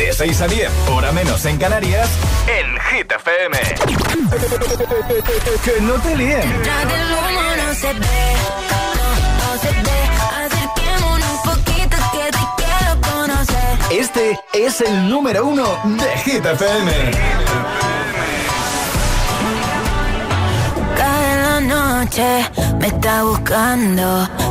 De 6 a 10, hora menos en Canarias, en Hit FM. que no te líen. Detrás del humo no se ve, no, no se ve. Acerquémonos un poquito que te quiero conocer. Este es el número uno de Hit FM. Cada noche me está buscando.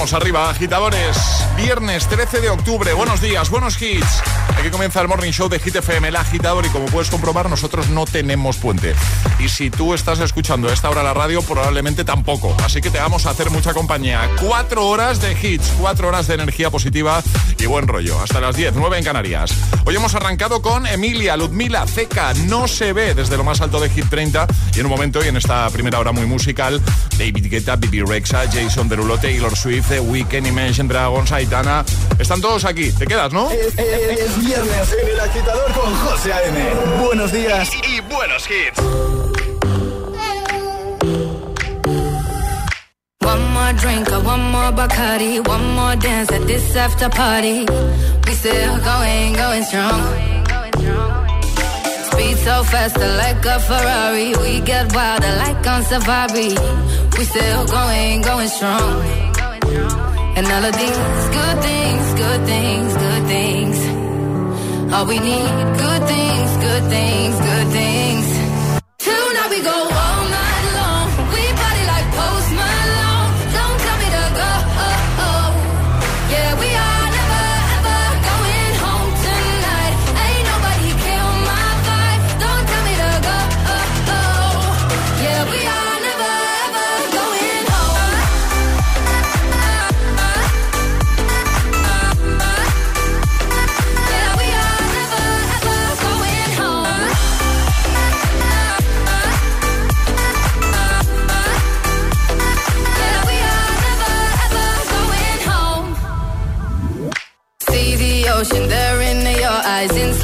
Arriba, agitadores. Viernes 13 de octubre. Buenos días, buenos hits. Aquí comienza el Morning Show de Hit FM, el agitador. Y como puedes comprobar, nosotros no tenemos puente. Y si tú estás escuchando a esta hora la radio, probablemente tampoco. Así que te vamos a hacer mucha compañía. Cuatro horas de hits, cuatro horas de energía positiva y buen rollo. Hasta las 10, 9 en Canarias. Hoy hemos arrancado con Emilia, Ludmila, Ceca. No se ve desde lo más alto de Hit 30. Y en un momento, y en esta primera hora muy musical, David Guetta, Bibi Rexa, Jason Derulo, Taylor Swift, The Weeknd, Imagine Dragons, Aitana. Están todos aquí. ¿Te quedas, no? Es, es- es viernes en el agitador con José A.M. Buenos días. Y, y buenos hits. One more drink, one more Bacardi, one more dance at this after party. We still going, going strong. Speed so fast, like a Ferrari. We get wilder, like on safari. We still going, going strong. And all of these good things, good things, good things. All we need, good things, good things, good things. Tonight we go all night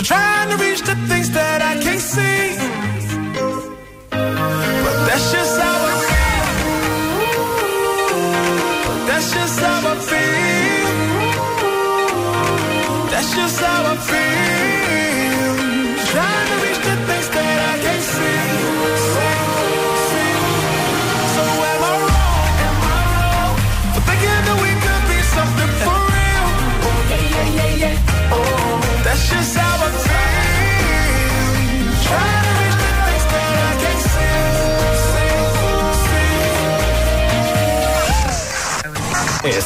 for trying to reach the thing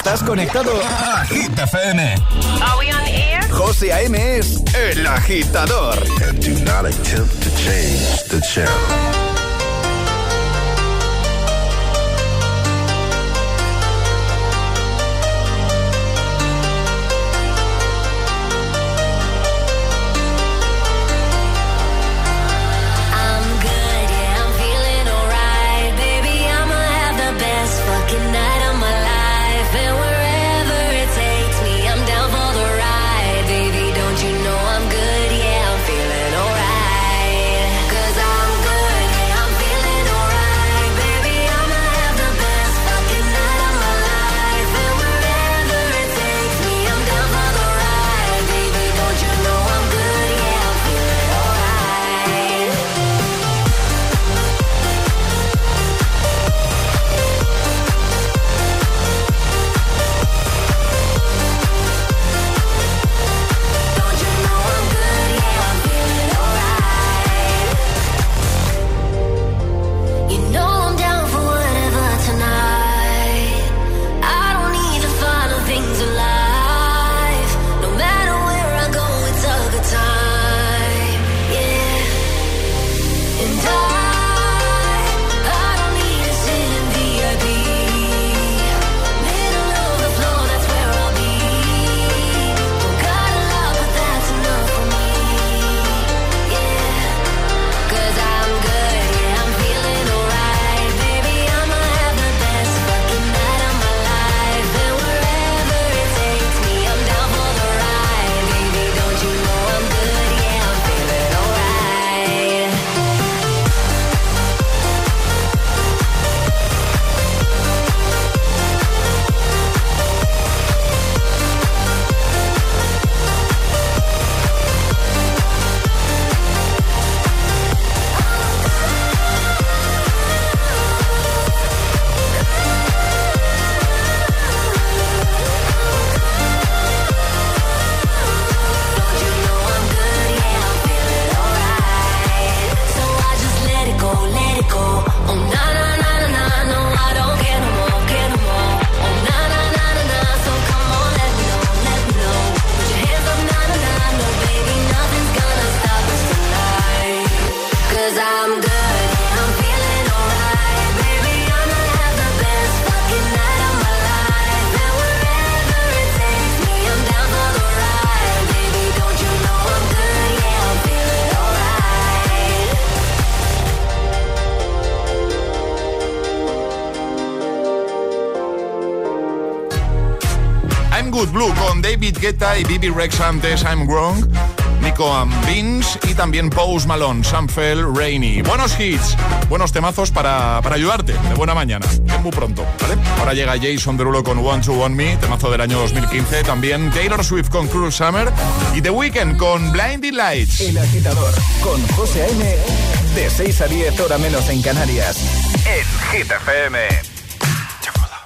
Estás conectado a Agita FM. Are we on air? José A.M. es el agitador. And do not attempt to change the channel. con David Guetta y Bibi Rex antes, I'm Wrong, Nico and Vince y también Pose Malone, Samfell Rainy. Buenos hits, buenos temazos para, para ayudarte de buena mañana, es muy pronto, ¿vale? Ahora llega Jason Derulo con One to One Me, temazo del año 2015, también Taylor Swift con Cruel Summer y The Weeknd con Blinding Lights. El agitador con José A.M. de 6 a 10 hora menos en Canarias, en Hit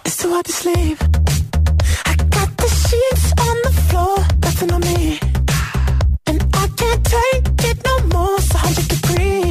It's to sleep. nothing on me. And I can't take it no more, so 100 degrees.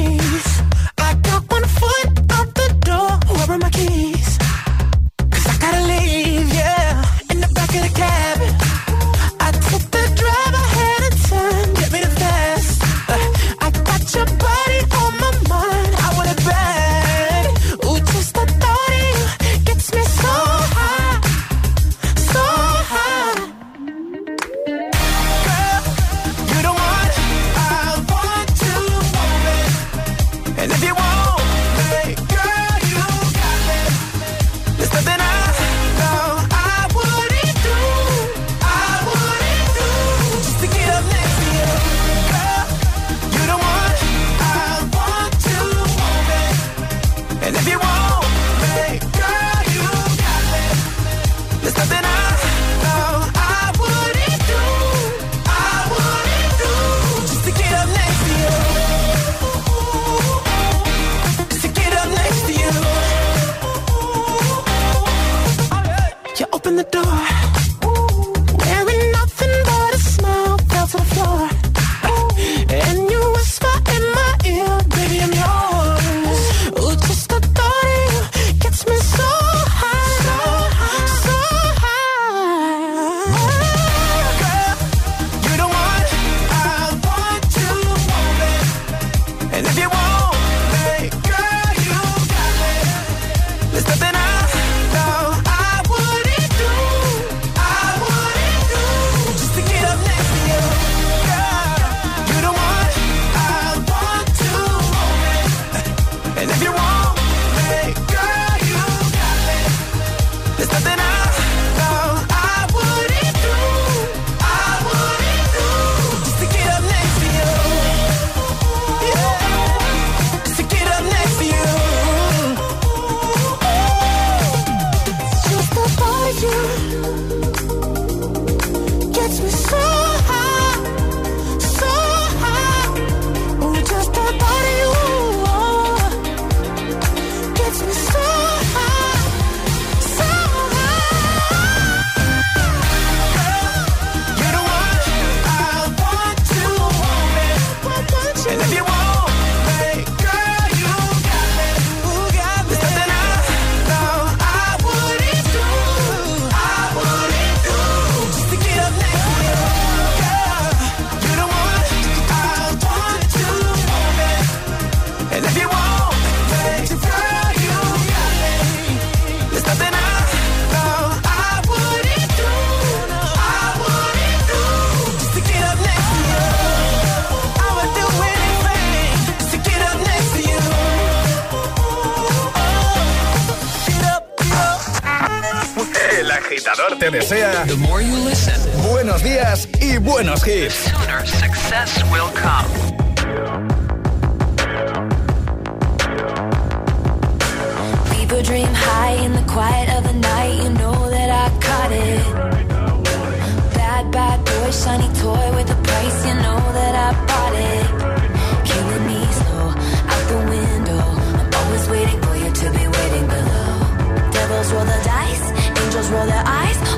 Robbie Woodenough. Sooner success will come. People dream high in the quiet of the night. You know that I caught it. Bad, bad boy, shiny toy with a price. You know that I bought it. Killing me slow, out the window. I'm always waiting for you to be waiting below. Devils roll the dice, angels roll their eyes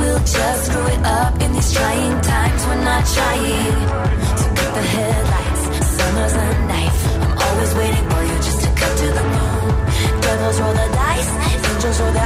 we'll just screw it up in these trying times. We're not trying to cut the headlights. Summer's a knife. I'm always waiting for you just to cut to the bone. Devils roll the dice, angels roll their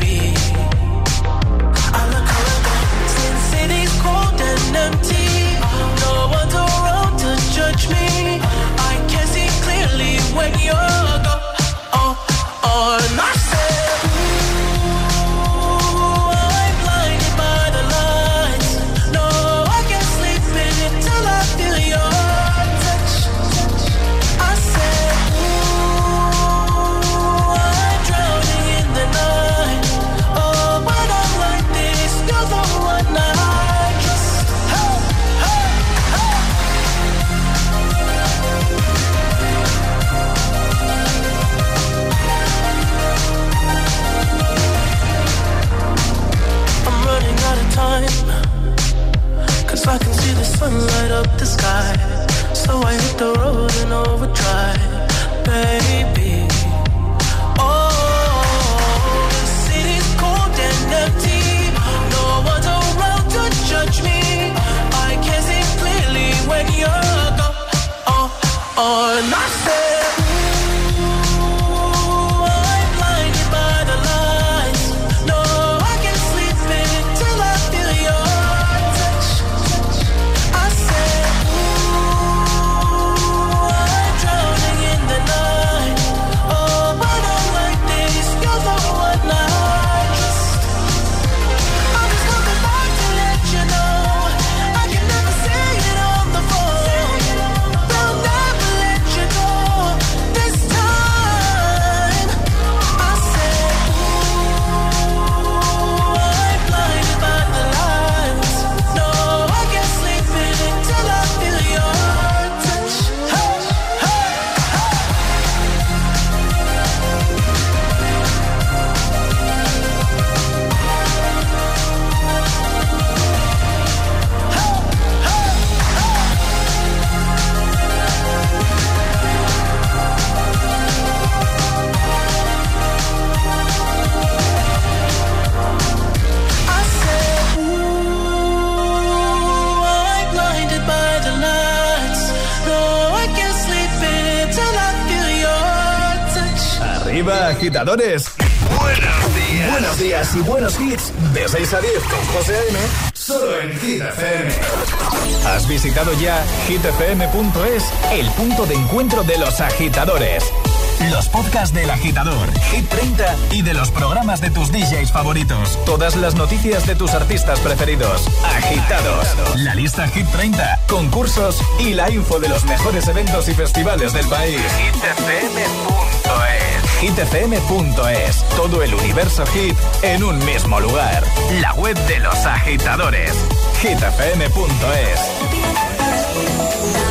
hitfm.es? El punto de encuentro de los agitadores. Los podcasts del agitador, Hit 30 y de los programas de tus DJs favoritos. Todas las noticias de tus artistas preferidos. Agitados. La lista Hit 30, concursos y la info de los mejores eventos y festivales del país. hitfm.es hitfm.es. Todo el universo hit en un mismo lugar. La web de los agitadores. hitfm.es. Bye.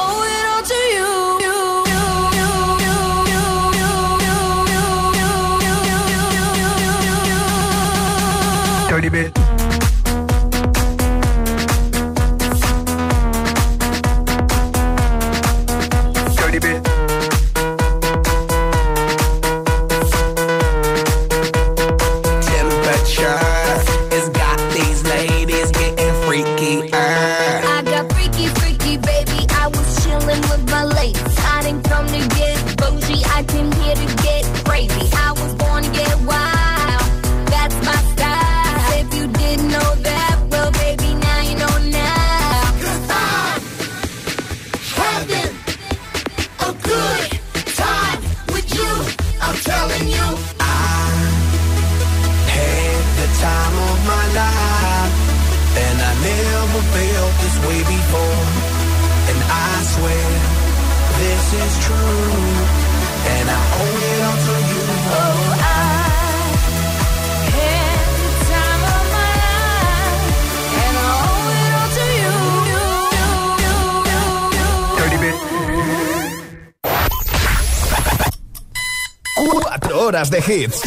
hits.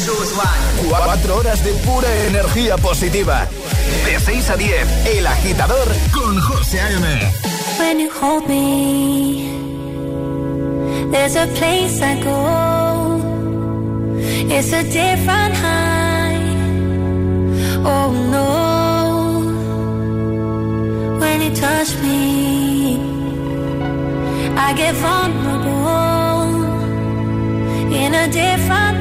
Cuatro horas de pura energía positiva. De 6 a 10, El Agitador con José A.M. When you hold me, there's a place I go. It's a different high. Oh no. When you touch me, I get vulnerable in a different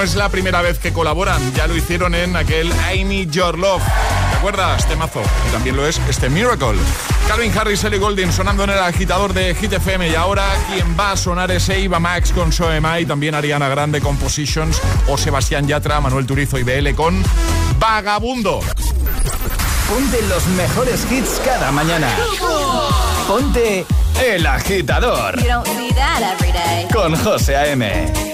no es la primera vez que colaboran, ya lo hicieron en aquel I Need Your Love. ¿Te acuerdas? Este Temazo. Y también lo es este Miracle. Calvin Harris, Ellie Golding sonando en el agitador de Hit FM y ahora quien va a sonar es Eva Max con Soema y también Ariana Grande con Positions o Sebastián Yatra, Manuel Turizo y BL con Vagabundo. Ponte los mejores hits cada mañana. Ponte El Agitador. Con José A.M.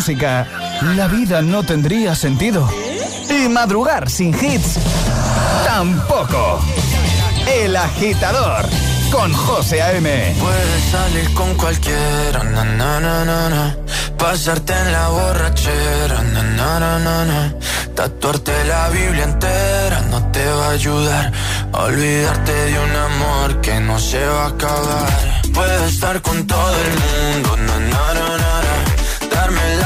música, la vida no tendría sentido. Y madrugar sin hits, tampoco. El agitador con José A.M. Puedes salir con cualquiera, na, na, na, pasarte en la borrachera, na, tatuarte la Biblia entera no te va a ayudar olvidarte de un amor que no se va a acabar. Puedes estar con todo el mundo, na, na, na,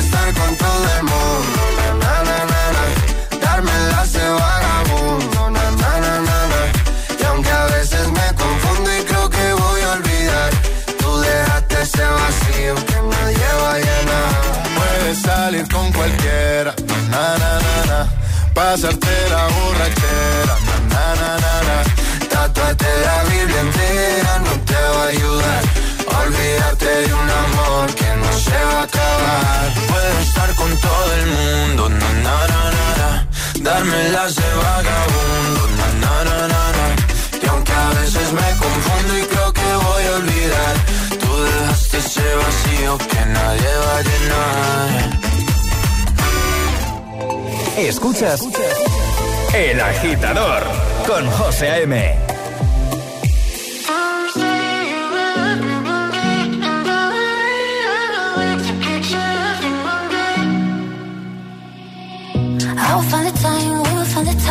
Estar con todo el mundo, na, na, na, na. Darme las de vagabundo, na, na, na, na. Y aunque a veces me confundo y creo que voy a olvidar, tú dejaste ese vacío que nadie va a llenar. Puedes salir con cualquiera, na, na, na, na. Pasarte la borrachera, na, na, na, na, na. Tatuarte la Biblia entera no te va a ayudar. a acabar. Puedes estar con todo el mundo, na, na, na, na, na. Darme las de vagabundo, na, na, na, na, na. Y aunque a veces me confundo y creo que voy a olvidar, tú dejaste ese vacío que nadie va a llenar. Escuchas El Agitador con José A.M.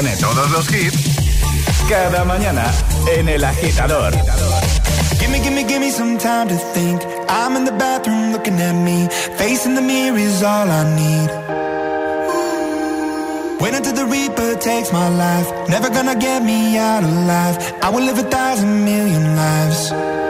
pone todos los hits cada mañana en El Agitador. Gimme, gimme, gimme some time to think. I'm in the bathroom looking at me. Facing the mirror is all I need. Wait until the Reaper takes my life. Never gonna get me out alive. I will live a thousand million lives.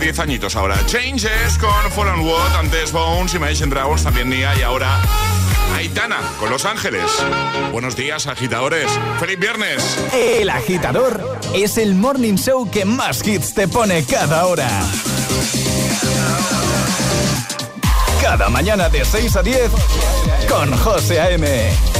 10 añitos ahora. Changes con Fallen World, antes Bones, Imagine Dragons, también Nia y ahora Aitana con Los Ángeles. Buenos días, agitadores. ¡Feliz viernes! El agitador es el morning show que más hits te pone cada hora. Cada mañana de 6 a 10 con José A.M.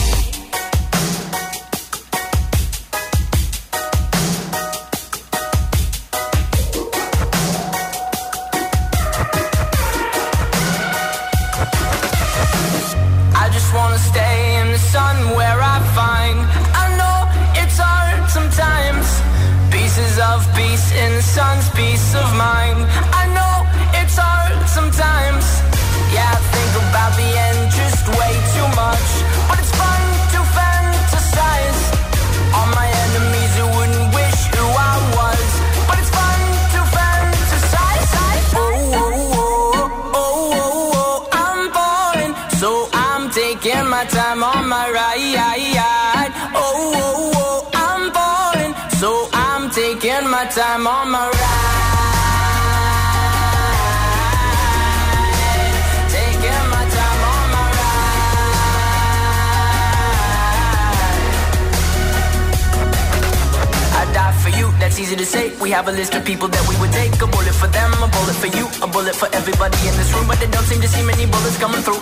time on my ride. Oh, oh, oh, I'm falling, so I'm taking my time on my ride. Taking my time on my ride. I die for you, that's easy to say. We have a list of people that we would take. A bullet for them, a bullet for you, a bullet for everybody in this room. But they don't seem to see many bullets coming through.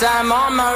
Time on my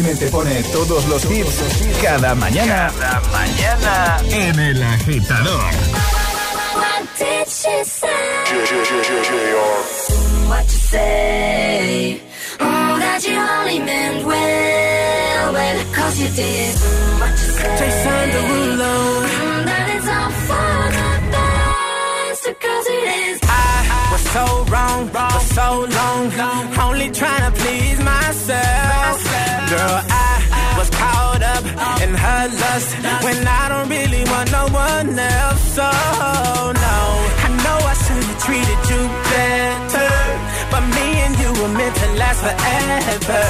Te pone todos los hits cada mañana. Cada mañana en el agitador. What you say? Oh, that you only meant well, well, cause you did. What you say? Jason Derulo. That it's all for the best, cause it is. So wrong for so long, only trying to please myself. Girl, I was caught up in her lust when I don't really want no one else. So, no, I know I should have treated you better. But me and you were meant to last forever.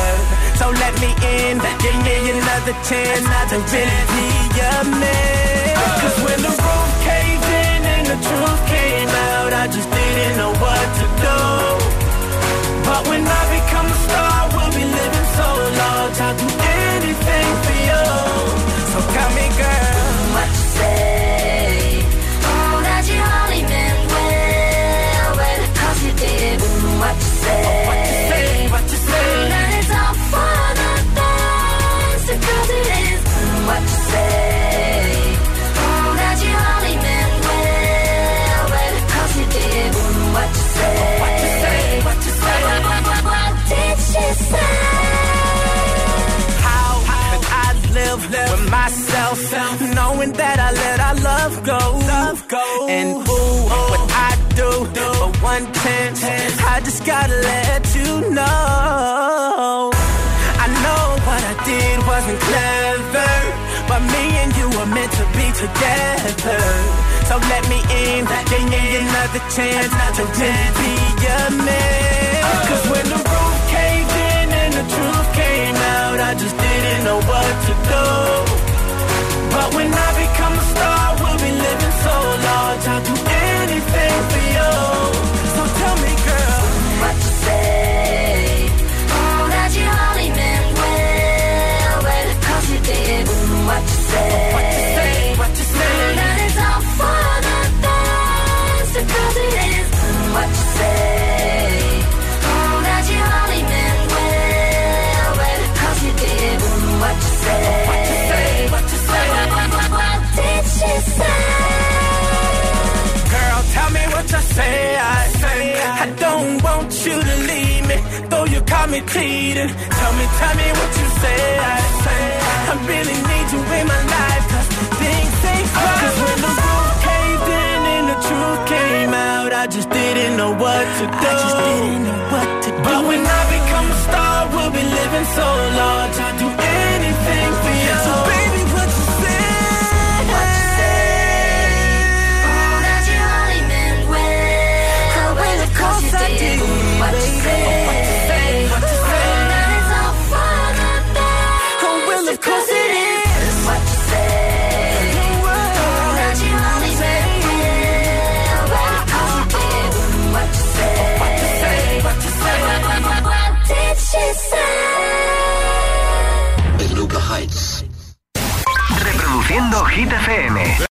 So let me in, give me another chance to really be your man. Cause when the roof caved in and the truth I just didn't know what to do. But when I become a star, we'll be living so large. Myself, knowing that I let our love go? Love go. And ooh, what I do for one chance, I just gotta let you know. I know what I did wasn't clever, but me and you were meant to be together. So let me in, give me another chance to really be your man. Uh, Cause when the roof caved in and the truth came out, I just didn't know what to do. But when I become a star, we'll be living so large. I'll do anything for you. So tell me, girl, what you say? Oh, that you only meant well, well, cause you did. What you say? What you all for the best, cause it is. What you say? Oh, that you cause you did. What you say? Girl, tell me what you say. I don't want you to leave me, though you caught me cheating. Tell me, tell me what you say. I say I really need you in my life, cause things ain't right. Cause when the roof caved in and the truth came out, I just didn't know what to do. I just didn't know what to do. But when I become a star, we'll be living so large. I do Hit FM.